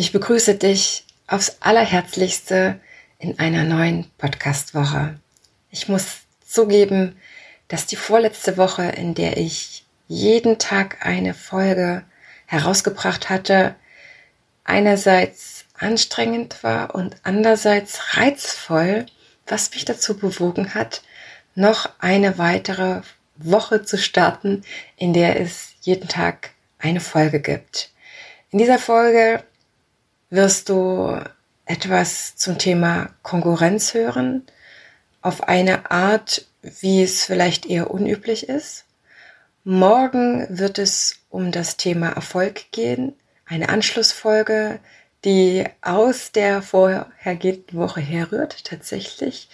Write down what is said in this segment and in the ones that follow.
Ich begrüße dich aufs allerherzlichste in einer neuen Podcast-Woche. Ich muss zugeben, dass die vorletzte Woche, in der ich jeden Tag eine Folge herausgebracht hatte, einerseits anstrengend war und andererseits reizvoll, was mich dazu bewogen hat, noch eine weitere Woche zu starten, in der es jeden Tag eine Folge gibt. In dieser Folge wirst du etwas zum Thema Konkurrenz hören, auf eine Art, wie es vielleicht eher unüblich ist. Morgen wird es um das Thema Erfolg gehen, eine Anschlussfolge, die aus der vorhergehenden Woche herrührt, tatsächlich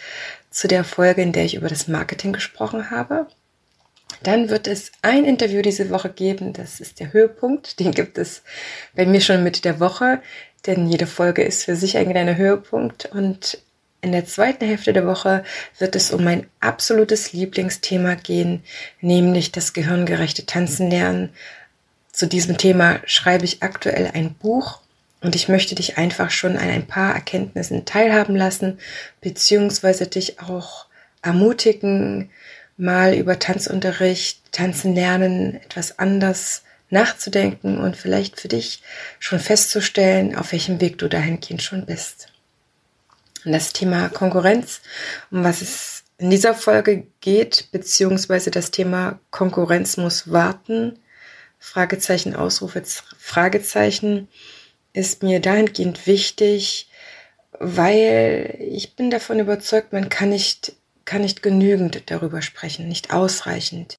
zu der Folge, in der ich über das Marketing gesprochen habe. Dann wird es ein Interview diese Woche geben, das ist der Höhepunkt, den gibt es bei mir schon mit der Woche denn jede Folge ist für sich ein kleiner Höhepunkt und in der zweiten Hälfte der Woche wird es um mein absolutes Lieblingsthema gehen, nämlich das gehirngerechte Tanzen lernen. Zu diesem Thema schreibe ich aktuell ein Buch und ich möchte dich einfach schon an ein paar Erkenntnissen teilhaben lassen, beziehungsweise dich auch ermutigen, mal über Tanzunterricht, Tanzen lernen, etwas anders nachzudenken und vielleicht für dich schon festzustellen, auf welchem Weg du dahingehend schon bist. Und das Thema Konkurrenz, um was es in dieser Folge geht, beziehungsweise das Thema Konkurrenz muss warten, Fragezeichen, Ausrufe, Fragezeichen, ist mir dahingehend wichtig, weil ich bin davon überzeugt, man kann nicht, kann nicht genügend darüber sprechen, nicht ausreichend.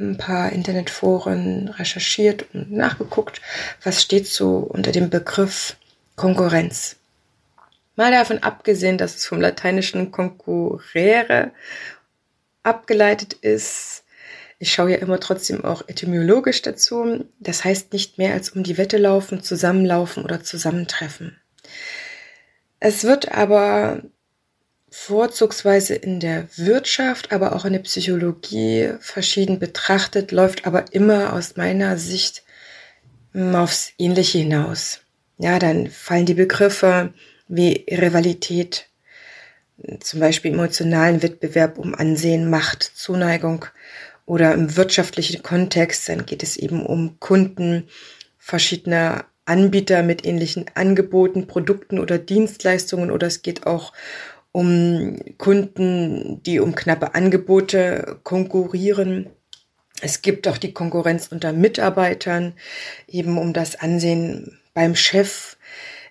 ein paar Internetforen recherchiert und nachgeguckt, was steht so unter dem Begriff Konkurrenz. Mal davon abgesehen, dass es vom lateinischen concurrere abgeleitet ist. Ich schaue ja immer trotzdem auch etymologisch dazu. Das heißt nicht mehr als um die Wette laufen, zusammenlaufen oder zusammentreffen. Es wird aber vorzugsweise in der Wirtschaft, aber auch in der Psychologie verschieden betrachtet, läuft aber immer aus meiner Sicht aufs Ähnliche hinaus. Ja, dann fallen die Begriffe wie Rivalität, zum Beispiel emotionalen Wettbewerb um Ansehen, Macht, Zuneigung oder im wirtschaftlichen Kontext, dann geht es eben um Kunden verschiedener Anbieter mit ähnlichen Angeboten, Produkten oder Dienstleistungen oder es geht auch um Kunden, die um knappe Angebote konkurrieren. Es gibt auch die Konkurrenz unter Mitarbeitern, eben um das Ansehen beim Chef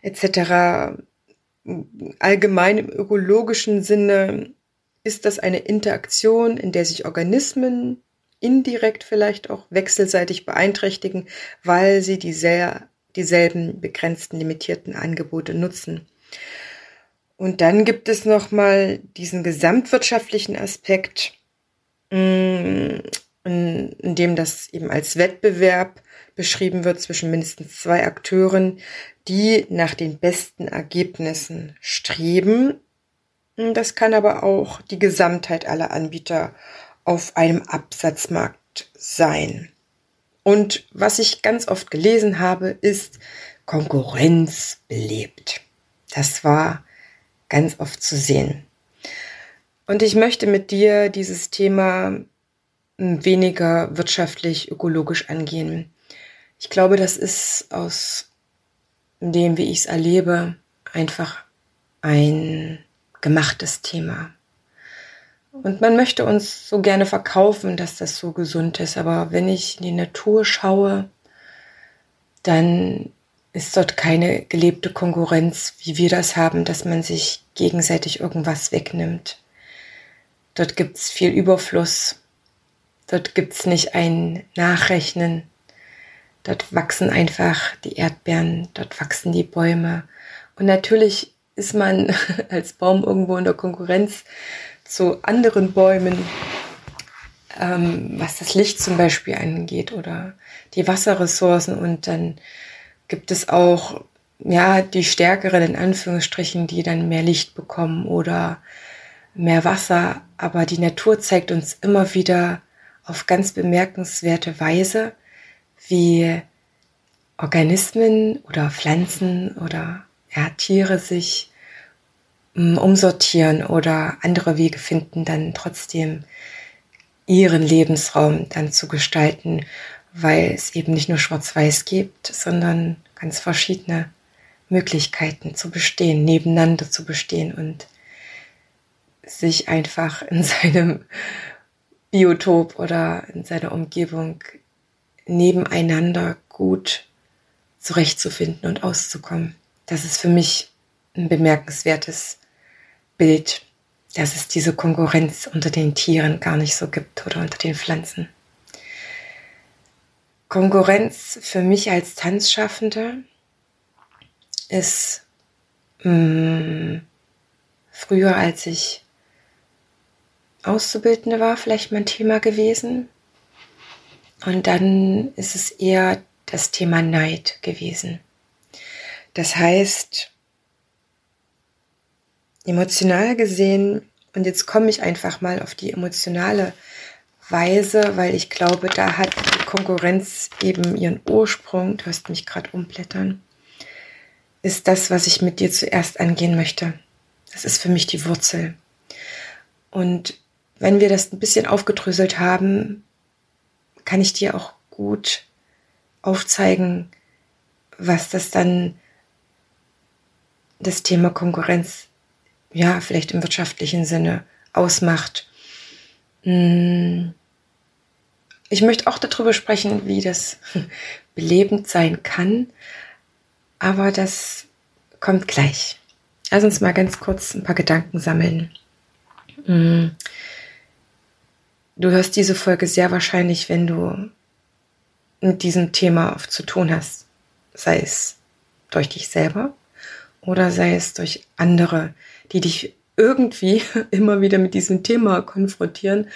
etc. Allgemein im ökologischen Sinne ist das eine Interaktion, in der sich Organismen indirekt vielleicht auch wechselseitig beeinträchtigen, weil sie diesel dieselben begrenzten, limitierten Angebote nutzen. Und dann gibt es nochmal diesen gesamtwirtschaftlichen Aspekt, mm, in, in dem das eben als Wettbewerb beschrieben wird zwischen mindestens zwei Akteuren, die nach den besten Ergebnissen streben. Das kann aber auch die Gesamtheit aller Anbieter auf einem Absatzmarkt sein. Und was ich ganz oft gelesen habe, ist Konkurrenz belebt. Das war ganz oft zu sehen. Und ich möchte mit dir dieses Thema weniger wirtschaftlich, ökologisch angehen. Ich glaube, das ist aus dem, wie ich es erlebe, einfach ein gemachtes Thema. Und man möchte uns so gerne verkaufen, dass das so gesund ist. Aber wenn ich in die Natur schaue, dann ist dort keine gelebte Konkurrenz, wie wir das haben, dass man sich gegenseitig irgendwas wegnimmt. Dort gibt es viel Überfluss, Dort gibt's nicht ein Nachrechnen. Dort wachsen einfach die Erdbeeren, dort wachsen die Bäume. Und natürlich ist man als Baum irgendwo in der Konkurrenz zu anderen Bäumen, ähm, was das Licht zum Beispiel angeht oder die Wasserressourcen. Und dann gibt es auch ja die stärkeren in Anführungsstrichen, die dann mehr Licht bekommen oder mehr Wasser. Aber die Natur zeigt uns immer wieder auf ganz bemerkenswerte Weise, wie Organismen oder Pflanzen oder ja, Tiere sich mm, umsortieren oder andere Wege finden, dann trotzdem ihren Lebensraum dann zu gestalten, weil es eben nicht nur schwarz-weiß gibt, sondern ganz verschiedene Möglichkeiten zu bestehen, nebeneinander zu bestehen und sich einfach in seinem Biotop oder in seiner Umgebung nebeneinander gut zurechtzufinden und auszukommen. Das ist für mich ein bemerkenswertes Bild, dass es diese Konkurrenz unter den Tieren gar nicht so gibt oder unter den Pflanzen. Konkurrenz für mich als Tanzschaffende ist mh, mm, früher, als ich Auszubildende war vielleicht mein Thema gewesen. Und dann ist es eher das Thema Neid gewesen. Das heißt, emotional gesehen, und jetzt komme ich einfach mal auf die emotionale Weise, weil ich glaube, da hat die Konkurrenz eben ihren Ursprung, du hörst mich gerade umblättern, ist das, was ich mit dir zuerst angehen möchte. Das ist für mich die Wurzel. Und wenn wir das ein bisschen aufgedröselt haben, kann ich dir auch gut aufzeigen, was das dann das Thema Konkurrenz, ja, vielleicht im wirtschaftlichen Sinne ausmacht. Hm. Ich möchte auch darüber sprechen, wie das belebend sein kann, aber das kommt gleich. Lass uns mal ganz kurz ein paar Gedanken sammeln. Hm. Du hörst diese Folge sehr wahrscheinlich, wenn du mit diesem Thema oft zu tun hast. Sei es durch dich selber oder sei es durch andere, die dich irgendwie immer wieder mit diesem Thema konfrontieren,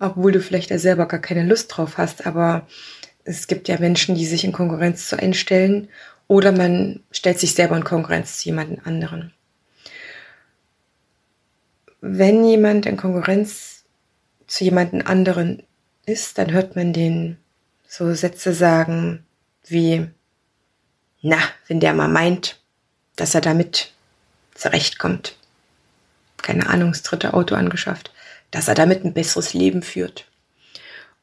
obwohl du vielleicht selber gar keine Lust drauf hast. Aber es gibt ja Menschen, die sich in Konkurrenz zu einstellen oder man stellt sich selber in Konkurrenz zu jemandem anderen. Wenn jemand in Konkurrenz zu jemanden anderen ist, dann hört man den so Sätze sagen wie, na, wenn der mal meint, dass er damit zurechtkommt, keine Ahnung, das dritte Auto angeschafft, dass er damit ein besseres Leben führt.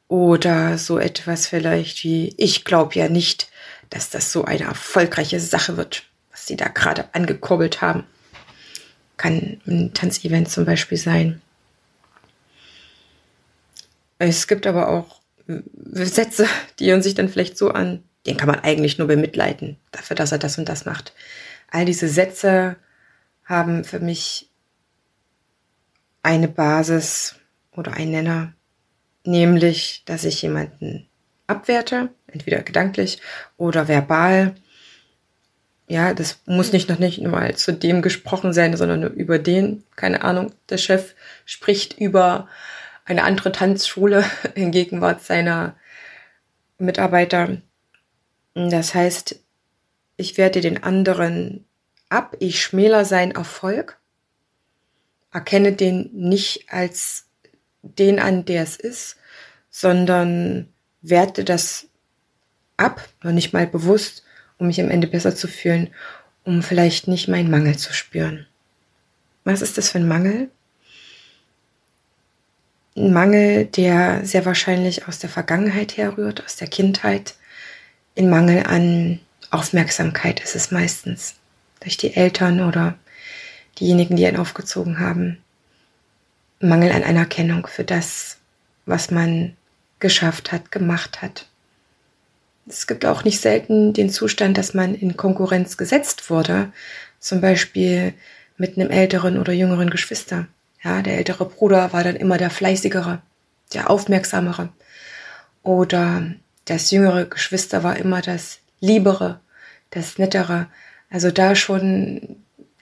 Oder so etwas vielleicht wie, ich glaube ja nicht, dass das so eine erfolgreiche Sache wird, was sie da gerade angekurbelt haben. Kann ein Tanzevent zum Beispiel sein. Es gibt aber auch Sätze, die hören sich dann vielleicht so an, den kann man eigentlich nur bemitleiden, dafür, dass er das und das macht. All diese Sätze haben für mich eine Basis oder einen Nenner, nämlich, dass ich jemanden abwerte, entweder gedanklich oder verbal. Ja, das muss nicht noch nicht mal zu dem gesprochen sein, sondern nur über den. Keine Ahnung, der Chef spricht über eine andere Tanzschule in Gegenwart seiner Mitarbeiter. Das heißt, ich werte den anderen ab, ich schmäler seinen Erfolg, erkenne den nicht als den an, der es ist, sondern werte das ab, noch nicht mal bewusst, um mich am Ende besser zu fühlen, um vielleicht nicht meinen Mangel zu spüren. Was ist das für ein Mangel? ein Mangel, der sehr wahrscheinlich aus der Vergangenheit herrührt, aus der Kindheit. In Mangel an Aufmerksamkeit ist es meistens durch die Eltern oder diejenigen, die einen aufgezogen haben. Mangel an Anerkennung für das, was man geschafft hat, gemacht hat. Es gibt auch nicht selten den Zustand, dass man in Konkurrenz gesetzt wurde, zum Beispiel mit einem älteren oder jüngeren Geschwister. Ja, der ältere Bruder war dann immer der fleißigere. der Aufmerksamere. Oder das jüngere Geschwister war immer das Liebere, das Nettere. Also da schon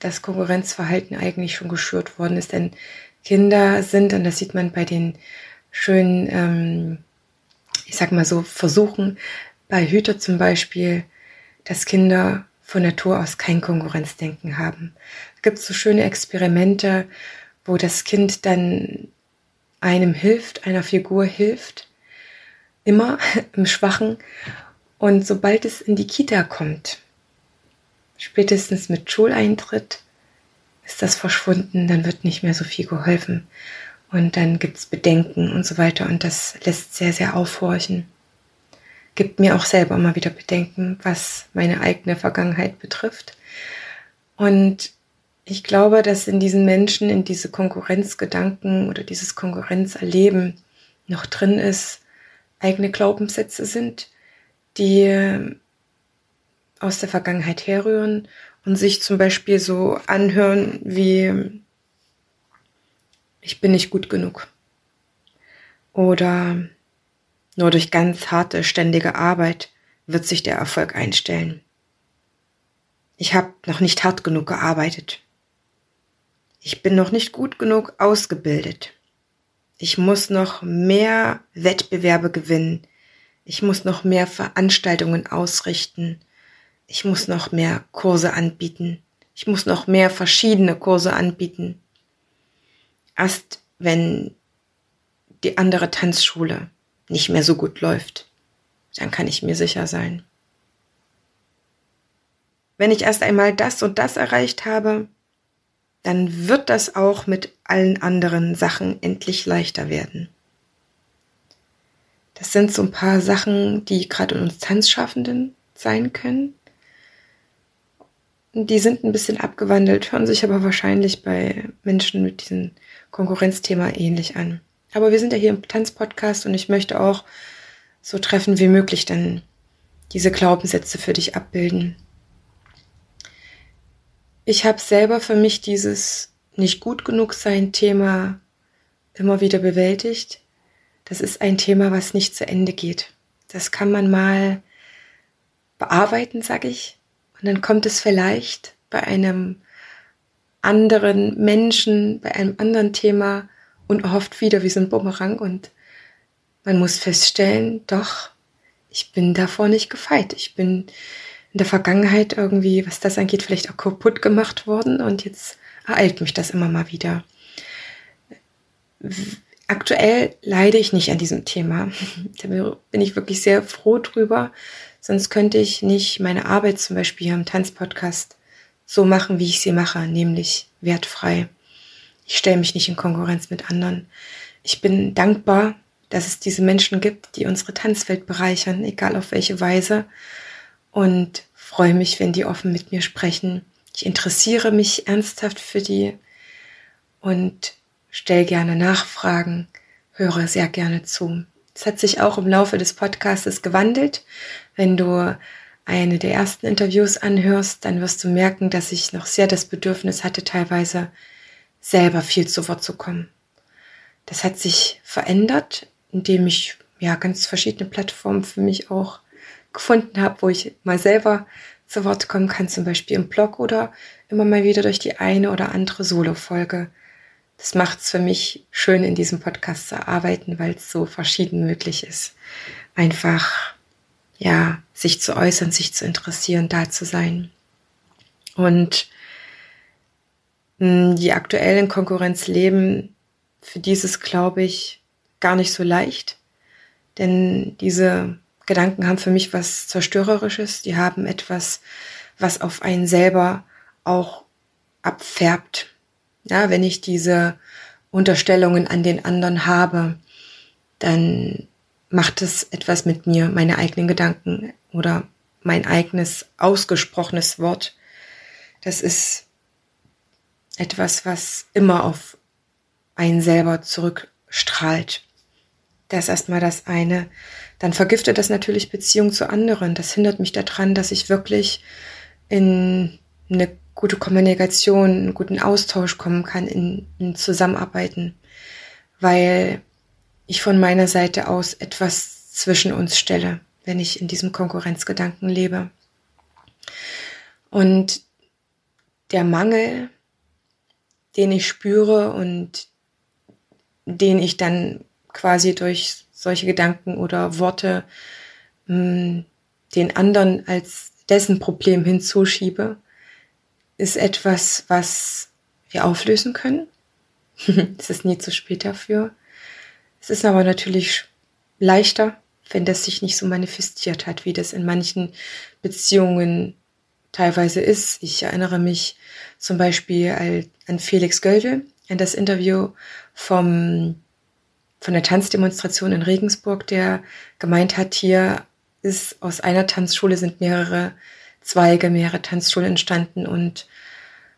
das Konkurrenzverhalten eigentlich schon geschürt worden ist. Denn Kinder sind, und das sieht man bei den schönen, ähm, ich sag mal so, Versuchen, bei Hüter zum Beispiel, dass Kinder von Natur aus kein Konkurrenzdenken haben. Es gibt so schöne Experimente, wo das Kind dann einem hilft, einer Figur hilft, immer im Schwachen. Und sobald es in die Kita kommt, spätestens mit Schuleintritt, ist das verschwunden, dann wird nicht mehr so viel geholfen. Und dann gibt's Bedenken und so weiter. Und das lässt sehr, sehr aufhorchen. Gibt mir auch selber immer wieder Bedenken, was meine eigene Vergangenheit betrifft. Und ich glaube, dass in diesen Menschen, in diese Konkurrenzgedanken oder dieses Konkurrenzerleben noch drin ist, eigene Glaubenssätze sind, die aus der Vergangenheit herrühren und sich zum Beispiel so anhören wie ich bin nicht gut genug oder nur durch ganz harte, ständige Arbeit wird sich der Erfolg einstellen. Ich habe noch nicht hart genug gearbeitet. Ich bin noch nicht gut genug ausgebildet. Ich muss noch mehr Wettbewerbe gewinnen. Ich muss noch mehr Veranstaltungen ausrichten. Ich muss noch mehr Kurse anbieten. Ich muss noch mehr verschiedene Kurse anbieten. Erst wenn die andere Tanzschule nicht mehr so gut läuft, dann kann ich mir sicher sein. Wenn ich erst einmal das und das erreicht habe, dann wird das auch mit allen anderen Sachen endlich leichter werden. Das sind so ein paar Sachen, die gerade in uns Tanzschaffenden sein können. Die sind ein bisschen abgewandelt, hören sich aber wahrscheinlich bei Menschen mit diesem Konkurrenzthema ähnlich an. Aber wir sind ja hier im Tanzpodcast und ich möchte auch so treffen wie möglich dann diese Glaubenssätze für dich abbilden. Ich habe selber für mich dieses nicht gut genug sein Thema immer wieder bewältigt. Das ist ein Thema, was nicht zu Ende geht. Das kann man mal bearbeiten, sag ich. Und dann kommt es vielleicht bei einem anderen Menschen, bei einem anderen Thema unerhofft wieder wie so ein Bumerang und man muss feststellen, doch, ich bin davor nicht gefeit. Ich bin in der Vergangenheit irgendwie, was das angeht, vielleicht auch kaputt gemacht worden und jetzt ereilt mich das immer mal wieder. Aktuell leide ich nicht an diesem Thema. Da bin ich wirklich sehr froh drüber. Sonst könnte ich nicht meine Arbeit zum Beispiel hier im Tanzpodcast so machen, wie ich sie mache, nämlich wertfrei. Ich stelle mich nicht in Konkurrenz mit anderen. Ich bin dankbar, dass es diese Menschen gibt, die unsere Tanzwelt bereichern, egal auf welche Weise und freue mich, wenn die offen mit mir sprechen. Ich interessiere mich ernsthaft für die und stelle gerne Nachfragen, höre sehr gerne zu. Es hat sich auch im Laufe des Podcasts gewandelt. Wenn du eine der ersten Interviews anhörst, dann wirst du merken, dass ich noch sehr das Bedürfnis hatte, teilweise selber viel zu Wort zu kommen. Das hat sich verändert, indem ich ja ganz verschiedene Plattformen für mich auch gefunden habe, wo ich mal selber zu Wort kommen kann, zum Beispiel im Blog oder immer mal wieder durch die eine oder andere Solo-Folge. Das macht es für mich schön, in diesem Podcast zu arbeiten, weil es so verschieden möglich ist. Einfach, ja, sich zu äußern, sich zu interessieren, da zu sein. Und hm, die aktuellen Konkurrenzleben, für dieses glaube ich gar nicht so leicht. Denn diese Gedanken haben für mich was Zerstörerisches, die haben etwas, was auf einen selber auch abfärbt. Ja, wenn ich diese Unterstellungen an den anderen habe, dann macht es etwas mit mir, meine eigenen Gedanken oder mein eigenes ausgesprochenes Wort. Das ist etwas, was immer auf einen selber zurückstrahlt. Das ist erstmal das eine. Dann vergiftet das natürlich Beziehung zu anderen. Das hindert mich daran, dass ich wirklich in eine gute Kommunikation, einen guten Austausch kommen kann, in, in Zusammenarbeiten. Weil ich von meiner Seite aus etwas zwischen uns stelle, wenn ich in diesem Konkurrenzgedanken lebe. Und der Mangel, den ich spüre und den ich dann quasi durch solche Gedanken oder Worte mh, hm, den anderen als dessen Problem hinzuschiebe, ist etwas, was wir auflösen können. es ist nie zu spät dafür. Es ist aber natürlich leichter, wenn das sich nicht so manifestiert hat, wie das in manchen Beziehungen teilweise ist. Ich erinnere mich zum Beispiel an Felix Gölde, an das Interview vom, von der Tanzdemonstration in Regensburg, der gemeint hat, hier ist aus einer Tanzschule sind mehrere Zweige, mehrere Tanzschulen entstanden und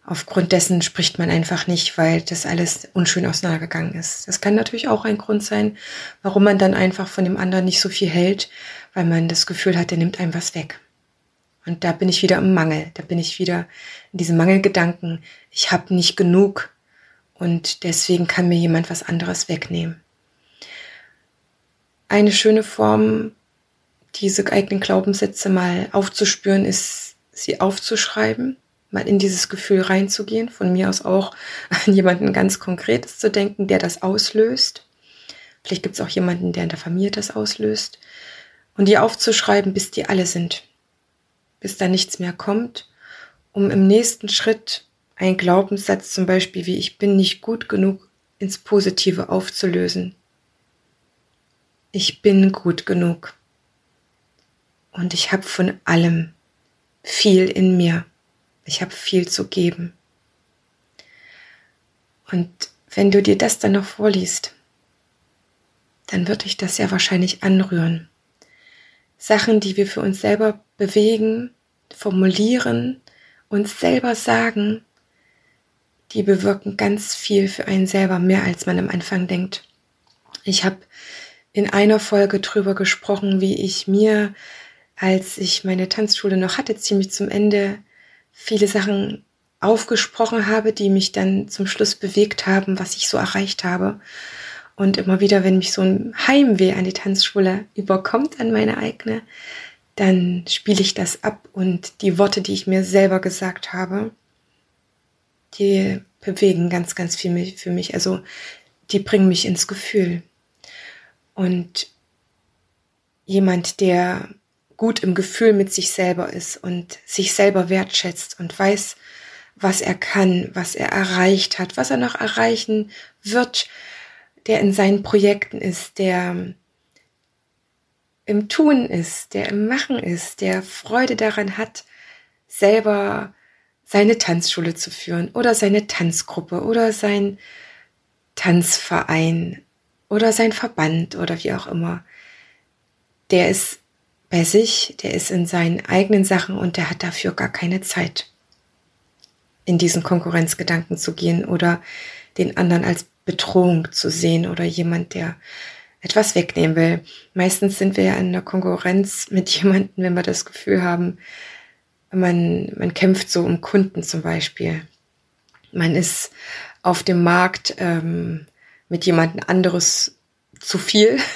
aufgrund dessen spricht man einfach nicht, weil das alles unschön auseinandergegangen ist. Das kann natürlich auch ein Grund sein, warum man dann einfach von dem anderen nicht so viel hält, weil man das Gefühl hat, der nimmt einem was weg. Und da bin ich wieder im Mangel, da bin ich wieder in diesem Mangelgedanken. Ich habe nicht genug und deswegen kann mir jemand was anderes wegnehmen. Eine schöne Form, diese eigenen Glaubenssätze mal aufzuspüren, ist, sie aufzuschreiben mal in dieses Gefühl reinzugehen, von mir aus auch an jemanden ganz Konkretes zu denken, der das auslöst. Vielleicht gibt es auch jemanden, der in der Familie das auslöst. Und die aufzuschreiben, bis die alle sind. Bis da nichts mehr kommt, um im nächsten Schritt einen Glaubenssatz zum Beispiel wie ich bin nicht gut genug ins Positive aufzulösen. Ich bin gut genug. Und ich habe von allem viel in mir. Ich habe viel zu geben. Und wenn du dir das dann noch vorliest, dann wird dich das ja wahrscheinlich anrühren. Sachen, die wir für uns selber bewegen, formulieren, uns selber sagen, die bewirken ganz viel für einen selber, mehr als man am Anfang denkt. Ich habe in einer Folge drüber gesprochen, wie ich mir, als ich meine Tanzschule noch hatte, ziemlich zum Ende, viele Sachen aufgesprochen habe, die mich dann zum Schluss bewegt haben, was ich so erreicht habe. Und immer wieder, wenn mich so ein Heimweh an die Tanzschule überkommt, an meine eigene, dann spiele ich das ab und die Worte, die ich mir selber gesagt habe, die bewegen ganz, ganz viel für mich. Also die bringen mich ins Gefühl. Und jemand, der gut im Gefühl mit sich selber ist und sich selber wertschätzt und weiß, was er kann, was er erreicht hat, was er noch erreichen wird, der in seinen Projekten ist, der im Tun ist, der im Machen ist, der Freude daran hat, selber seine Tanzschule zu führen oder seine Tanzgruppe oder sein Tanzverein oder sein Verband oder wie auch immer. Der ist bei sich, der ist in seinen eigenen Sachen und der hat dafür gar keine Zeit, in diesen Konkurrenzgedanken zu gehen oder den anderen als Bedrohung zu sehen oder jemand, der etwas wegnehmen will. Meistens sind wir ja in einer Konkurrenz mit jemandem, wenn wir das Gefühl haben, man, man kämpft so um Kunden zum Beispiel. Man ist auf dem Markt ähm, mit jemandem anderes zu viel.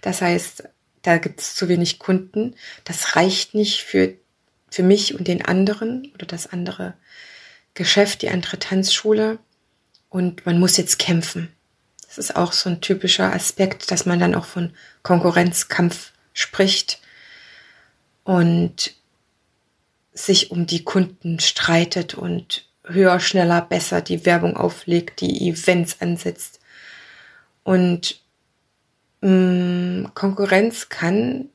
Das heißt, da gibt es zu wenig Kunden. Das reicht nicht für, für mich und den anderen oder das andere Geschäft, die andere Tanzschule. Und man muss jetzt kämpfen. Das ist auch so ein typischer Aspekt, dass man dann auch von Konkurrenzkampf spricht und sich um die Kunden streitet und höher, schneller, besser die Werbung auflegt, die Events ansetzt. Und Konkurrenz kann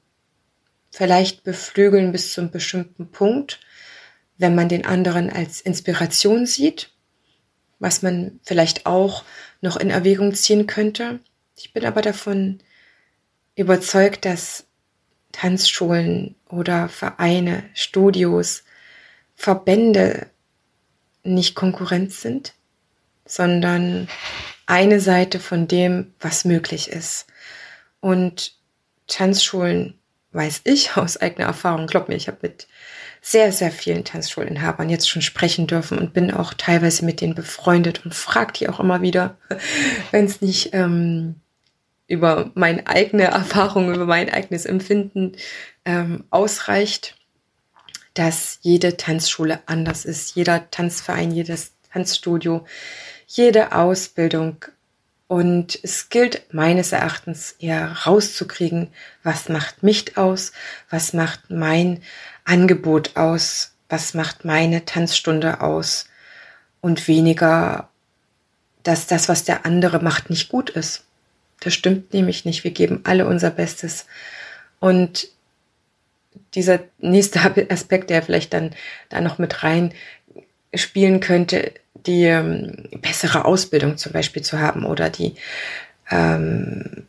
vielleicht beflügeln bis zu einem bestimmten Punkt, wenn man den anderen als Inspiration sieht, was man vielleicht auch noch in Erwägung ziehen könnte. Ich bin aber davon überzeugt, dass Tanzschulen oder Vereine, Studios, Verbände nicht Konkurrenz sind, sondern eine Seite von dem, was möglich ist. Und Tanzschulen weiß ich aus eigener Erfahrung, glaub mir, ich habe mit sehr, sehr vielen Tanzschulinhabern jetzt schon sprechen dürfen und bin auch teilweise mit denen befreundet und frage die auch immer wieder, wenn es nicht ähm, über meine eigene Erfahrung, über mein eigenes Empfinden ähm, ausreicht, dass jede Tanzschule anders ist, jeder Tanzverein, jedes Tanzstudio, jede Ausbildung. Und es gilt meines Erachtens eher rauszukriegen, was macht mich aus, was macht mein Angebot aus, was macht meine Tanzstunde aus und weniger, dass das, was der andere macht, nicht gut ist. Das stimmt nämlich nicht. Wir geben alle unser Bestes. Und dieser nächste Aspekt, der vielleicht dann da noch mit rein spielen könnte, die ähm, bessere Ausbildung zum Beispiel zu haben oder die ähm,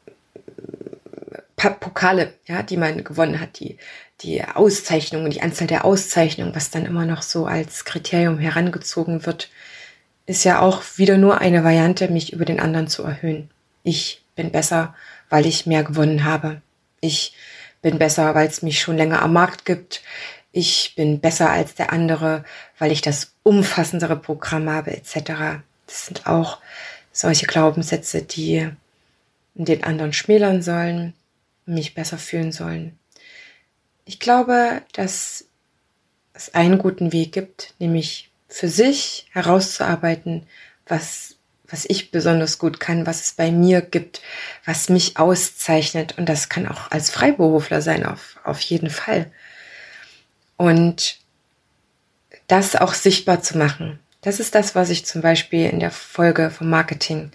Pokale, ja, die man gewonnen hat, die, die Auszeichnungen, die Anzahl der Auszeichnungen, was dann immer noch so als Kriterium herangezogen wird, ist ja auch wieder nur eine Variante, mich über den anderen zu erhöhen. Ich bin besser, weil ich mehr gewonnen habe. Ich bin besser, weil es mich schon länger am Markt gibt. Ich bin besser als der andere, weil ich das umfassendere Programm habe, etc. Das sind auch solche Glaubenssätze, die den anderen schmälern sollen, mich besser fühlen sollen. Ich glaube, dass es einen guten Weg gibt, nämlich für sich herauszuarbeiten, was, was ich besonders gut kann, was es bei mir gibt, was mich auszeichnet. Und das kann auch als Freiberufler sein, auf, auf jeden Fall. Und das auch sichtbar zu machen. Das ist das, was ich zum Beispiel in der Folge vom Marketing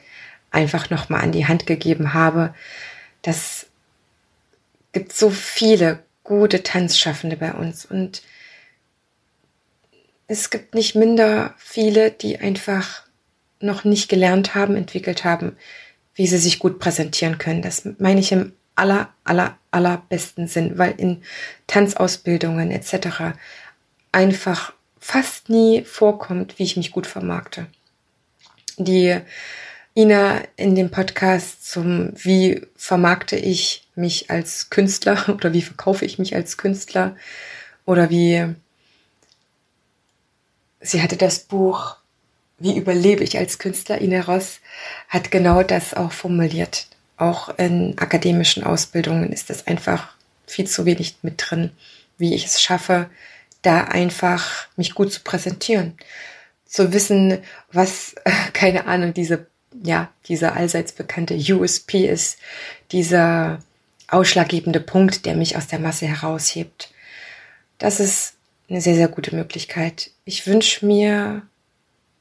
einfach nochmal an die Hand gegeben habe. Das gibt so viele gute Tanzschaffende bei uns und es gibt nicht minder viele, die einfach noch nicht gelernt haben, entwickelt haben, wie sie sich gut präsentieren können. Das meine ich im aller, aller, allerbesten Sinn, weil in Tanzausbildungen etc. einfach fast nie vorkommt, wie ich mich gut vermarkte. Die Ina in dem Podcast zum Wie vermarkte ich mich als Künstler oder wie verkaufe ich mich als Künstler oder wie sie hatte das Buch Wie überlebe ich als Künstler? Ina Ross hat genau das auch formuliert. Auch in akademischen Ausbildungen ist das einfach viel zu wenig mit drin, wie ich es schaffe, da einfach mich gut zu präsentieren. Zu wissen, was, keine Ahnung, diese, ja, dieser allseits bekannte USP ist, dieser ausschlaggebende Punkt, der mich aus der Masse heraushebt. Das ist eine sehr, sehr gute Möglichkeit. Ich wünsche mir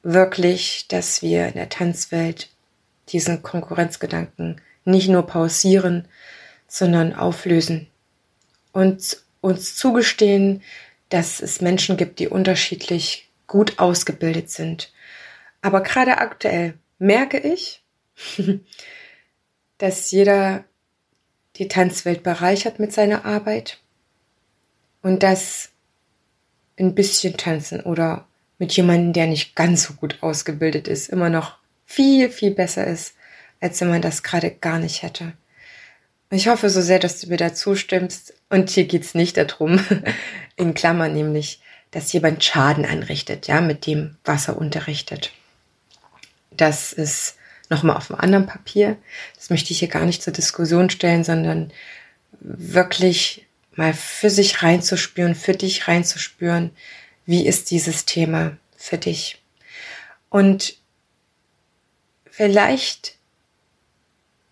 wirklich, dass wir in der Tanzwelt diesen Konkurrenzgedanken nicht nur pausieren, sondern auflösen und uns zugestehen, dass es Menschen gibt, die unterschiedlich gut ausgebildet sind. Aber gerade aktuell merke ich, dass jeder die Tanzwelt bereichert mit seiner Arbeit und dass ein bisschen tanzen oder mit jemandem, der nicht ganz so gut ausgebildet ist, immer noch viel, viel besser ist, als wenn man das gerade gar nicht hätte. Ich hoffe so sehr, dass du mir da zustimmst. Und hier geht's nicht darum, in Klammern nämlich, dass jemand Schaden anrichtet, ja, mit dem, was er unterrichtet. Das ist nochmal auf einem anderen Papier. Das möchte ich hier gar nicht zur Diskussion stellen, sondern wirklich mal für sich reinzuspüren, für dich reinzuspüren, wie ist dieses Thema für dich. Und vielleicht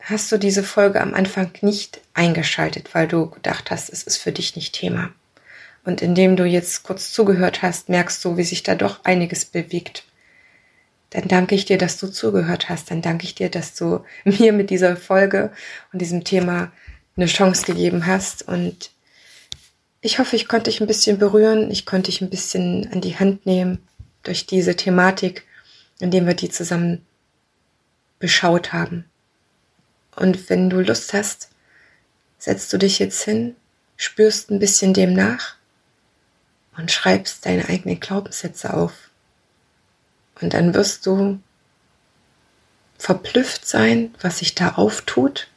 hast du diese Folge am Anfang nicht eingeschaltet, weil du gedacht hast, es ist für dich nicht Thema. Und indem du jetzt kurz zugehört hast, merkst du, wie sich da doch einiges bewegt. Dann danke ich dir, dass du zugehört hast. Dann danke ich dir, dass du mir mit dieser Folge und diesem Thema eine Chance gegeben hast. Und ich hoffe, ich konnte dich ein bisschen berühren. Ich konnte dich ein bisschen an die Hand nehmen durch diese Thematik, indem wir die zusammen beschaut haben. Und wenn du Lust hast, setzt du dich jetzt hin, spürst ein bisschen dem nach und schreibst deine eigenen Glaubenssätze auf. Und dann wirst du verblüfft sein, was sich da auftut.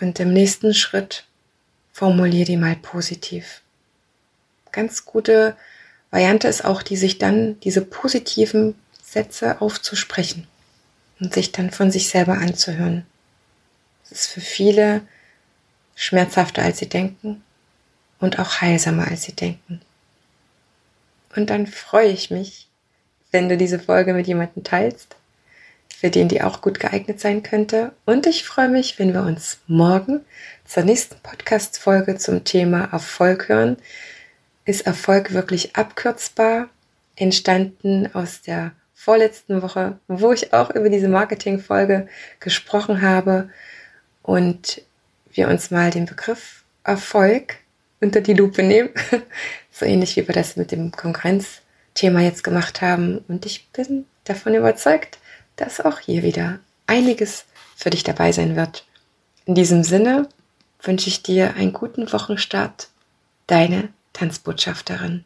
Und im nächsten Schritt formulier die mal positiv. Ganz gute Variante ist auch, die sich dann diese positiven Sätze aufzusprechen und sich dann von sich selber anzuhören. ist für viele schmerzhafter, als sie denken und auch heilsamer, als sie denken. Und dann freue ich mich, wenn du diese Folge mit jemandem teilst, für den die auch gut geeignet sein könnte. Und ich freue mich, wenn wir uns morgen zur nächsten Podcast-Folge zum Thema Erfolg hören. Ist Erfolg wirklich abkürzbar? Entstanden aus der vorletzten Woche, wo ich auch über diese Marketing-Folge gesprochen habe und wir uns mal den Begriff Erfolg unter die Lupe nehmen. so ähnlich wie wir das mit dem Konkurrenzthema jetzt gemacht haben. Und ich bin davon überzeugt, dass auch hier wieder einiges für dich dabei sein wird. In diesem Sinne wünsche ich dir einen guten Wochenstart. Deine Tanzbotschafterin.